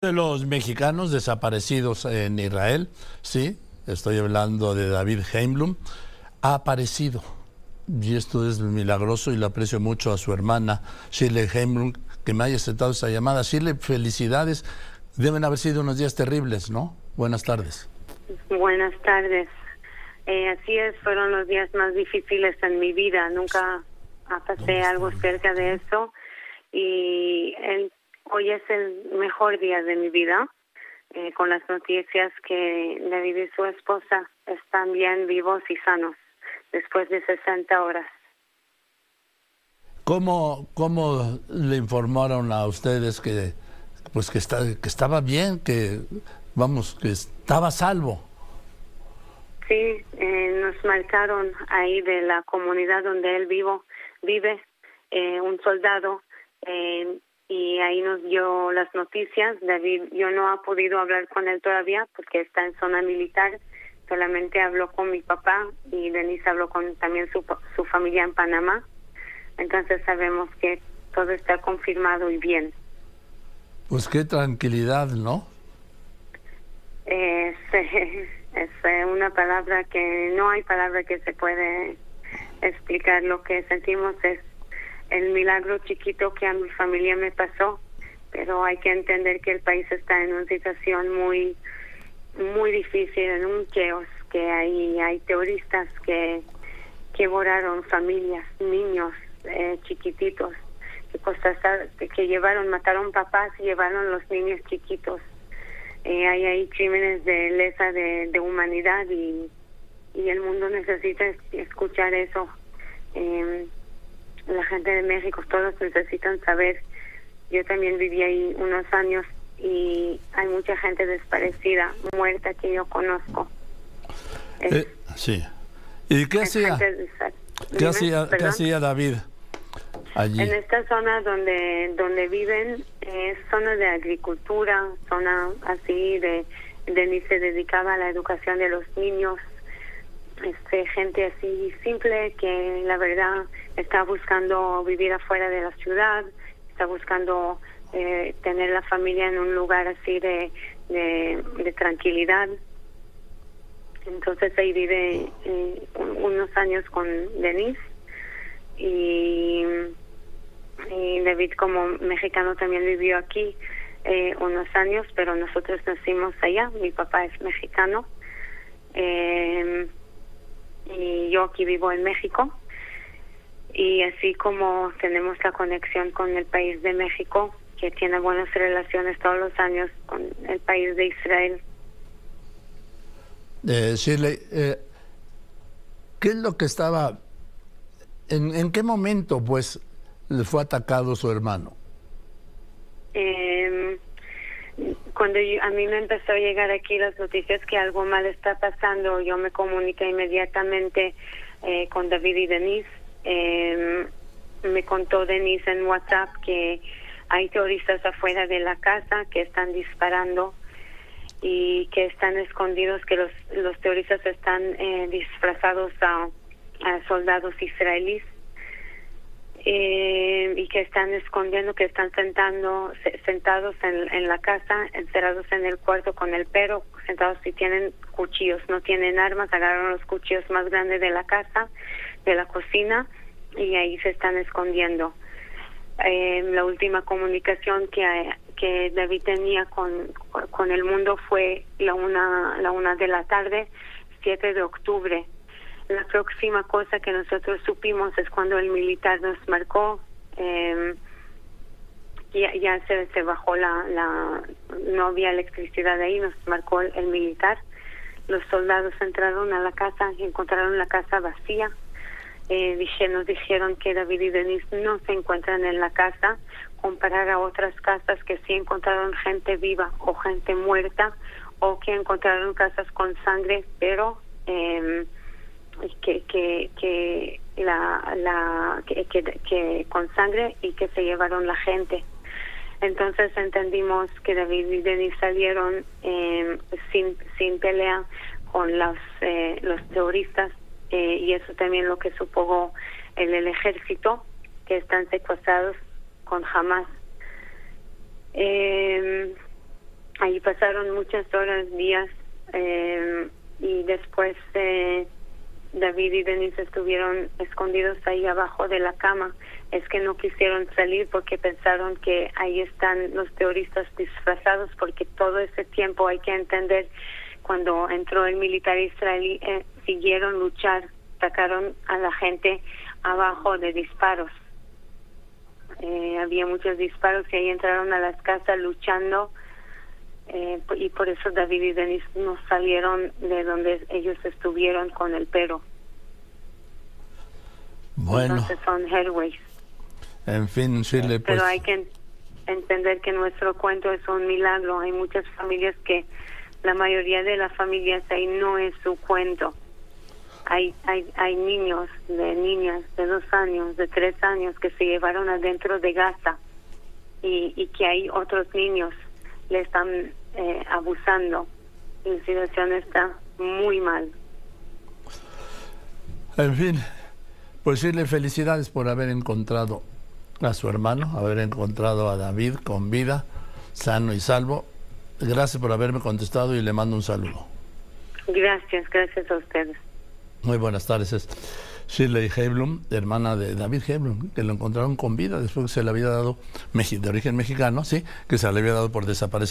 de los mexicanos desaparecidos en Israel, sí, estoy hablando de David Heimblum, ha aparecido. Y esto es milagroso y le aprecio mucho a su hermana Shirley Heimblum que me haya aceptado esa llamada. Shirley, felicidades. Deben haber sido unos días terribles, ¿no? Buenas tardes. Buenas tardes. Eh, así es, fueron los días más difíciles en mi vida. Nunca pasé algo cerca de eso. Y el Hoy es el mejor día de mi vida, eh, con las noticias que David y su esposa están bien vivos y sanos después de 60 horas. ¿Cómo, cómo le informaron a ustedes que, pues que, está, que estaba bien, que, vamos, que estaba salvo? Sí, eh, nos marcaron ahí de la comunidad donde él vivo, vive, eh, un soldado eh, y ahí nos dio las noticias. David, yo no ha podido hablar con él todavía porque está en zona militar. Solamente habló con mi papá y Denise habló con también su, su familia en Panamá. Entonces sabemos que todo está confirmado y bien. Pues qué tranquilidad, ¿no? Es, es una palabra que no hay palabra que se puede explicar. Lo que sentimos es el milagro chiquito que a mi familia me pasó, pero hay que entender que el país está en una situación muy muy difícil, en un chaos, que hay hay terroristas que que borraron familias, niños eh, chiquititos, que, que llevaron, mataron papás y llevaron los niños chiquitos. Eh, hay ahí crímenes de lesa de, humanidad y, y el mundo necesita escuchar eso. Eh, la gente de México, todos necesitan saber. Yo también viví ahí unos años y hay mucha gente desaparecida, muerta que yo conozco. Eh, sí. ¿Y qué hacía? ¿Qué, hacía, ¿Qué hacía David allí? En esta zona donde donde viven es zona de agricultura, zona así de de se dedicaba a la educación de los niños este, gente así simple que la verdad está buscando vivir afuera de la ciudad, está buscando eh, tener la familia en un lugar así de, de, tranquilidad. Entonces ahí vive eh, unos años con Denise y, David como mexicano también vivió aquí eh, unos años, pero nosotros nacimos allá, mi papá es mexicano. Eh, y yo aquí vivo en México. Y así como tenemos la conexión con el país de México, que tiene buenas relaciones todos los años con el país de Israel. Eh, Shirley, eh, ¿qué es lo que estaba, en, en qué momento pues le fue atacado su hermano? Eh, cuando a mí me empezó a llegar aquí las noticias que algo mal está pasando, yo me comuniqué inmediatamente eh, con David y Denise. Eh, me contó Denise en WhatsApp que hay terroristas afuera de la casa que están disparando y que están escondidos, que los, los terroristas están eh, disfrazados a soldados israelíes eh, que están escondiendo, que están sentando, sentados en, la casa, encerrados en el cuarto con el perro, sentados y tienen cuchillos, no tienen armas, agarran los cuchillos más grandes de la casa, de la cocina, y ahí se están escondiendo. Eh, la última comunicación que, que David tenía con, con el mundo fue la una, la una de la tarde, 7 de octubre la próxima cosa que nosotros supimos es cuando el militar nos marcó, eh, ya, ya se, se bajó la, la, no había electricidad ahí, nos marcó el, militar. Los soldados entraron a la casa y encontraron la casa vacía. Eh, nos dijeron que David y Denise no se encuentran en la casa, comparar a otras casas que sí encontraron gente viva o gente muerta, o que encontraron casas con sangre, pero eh, que que que la la que, que, con sangre y que se llevaron la gente. Entonces entendimos que David y Denis salieron eh, sin sin pelea con los eh, los terroristas eh, y eso también lo que supongo el, el ejército que están secuestrados con Hamas. Eh, ahí pasaron muchas horas, días, eh, y después eh, David y Denise estuvieron escondidos ahí abajo de la cama. Es que no quisieron salir porque pensaron que ahí están los terroristas disfrazados, porque todo ese tiempo hay que entender, cuando entró el militar israelí, eh, siguieron luchar, sacaron a la gente abajo de disparos. Eh, había muchos disparos y ahí entraron a las casas luchando eh, y por eso David y Denis no salieron de donde ellos estuvieron con el perro. Bueno. Entonces son Headways. En fin, Shirley, pues... Pero hay que entender que nuestro cuento es un milagro. Hay muchas familias que, la mayoría de las familias ahí no es su cuento. Hay, hay, hay niños, de niñas de dos años, de tres años que se llevaron adentro de Gaza y, y que hay otros niños le están eh, abusando. La situación está muy mal. En fin, pues decirle felicidades por haber encontrado a su hermano, haber encontrado a David con vida, sano y salvo. Gracias por haberme contestado y le mando un saludo. Gracias, gracias a ustedes. Muy buenas tardes. Es Shirley Heiblum, hermana de David Heiblum, que lo encontraron con vida después que se le había dado, de origen mexicano, sí, que se le había dado por desaparecido.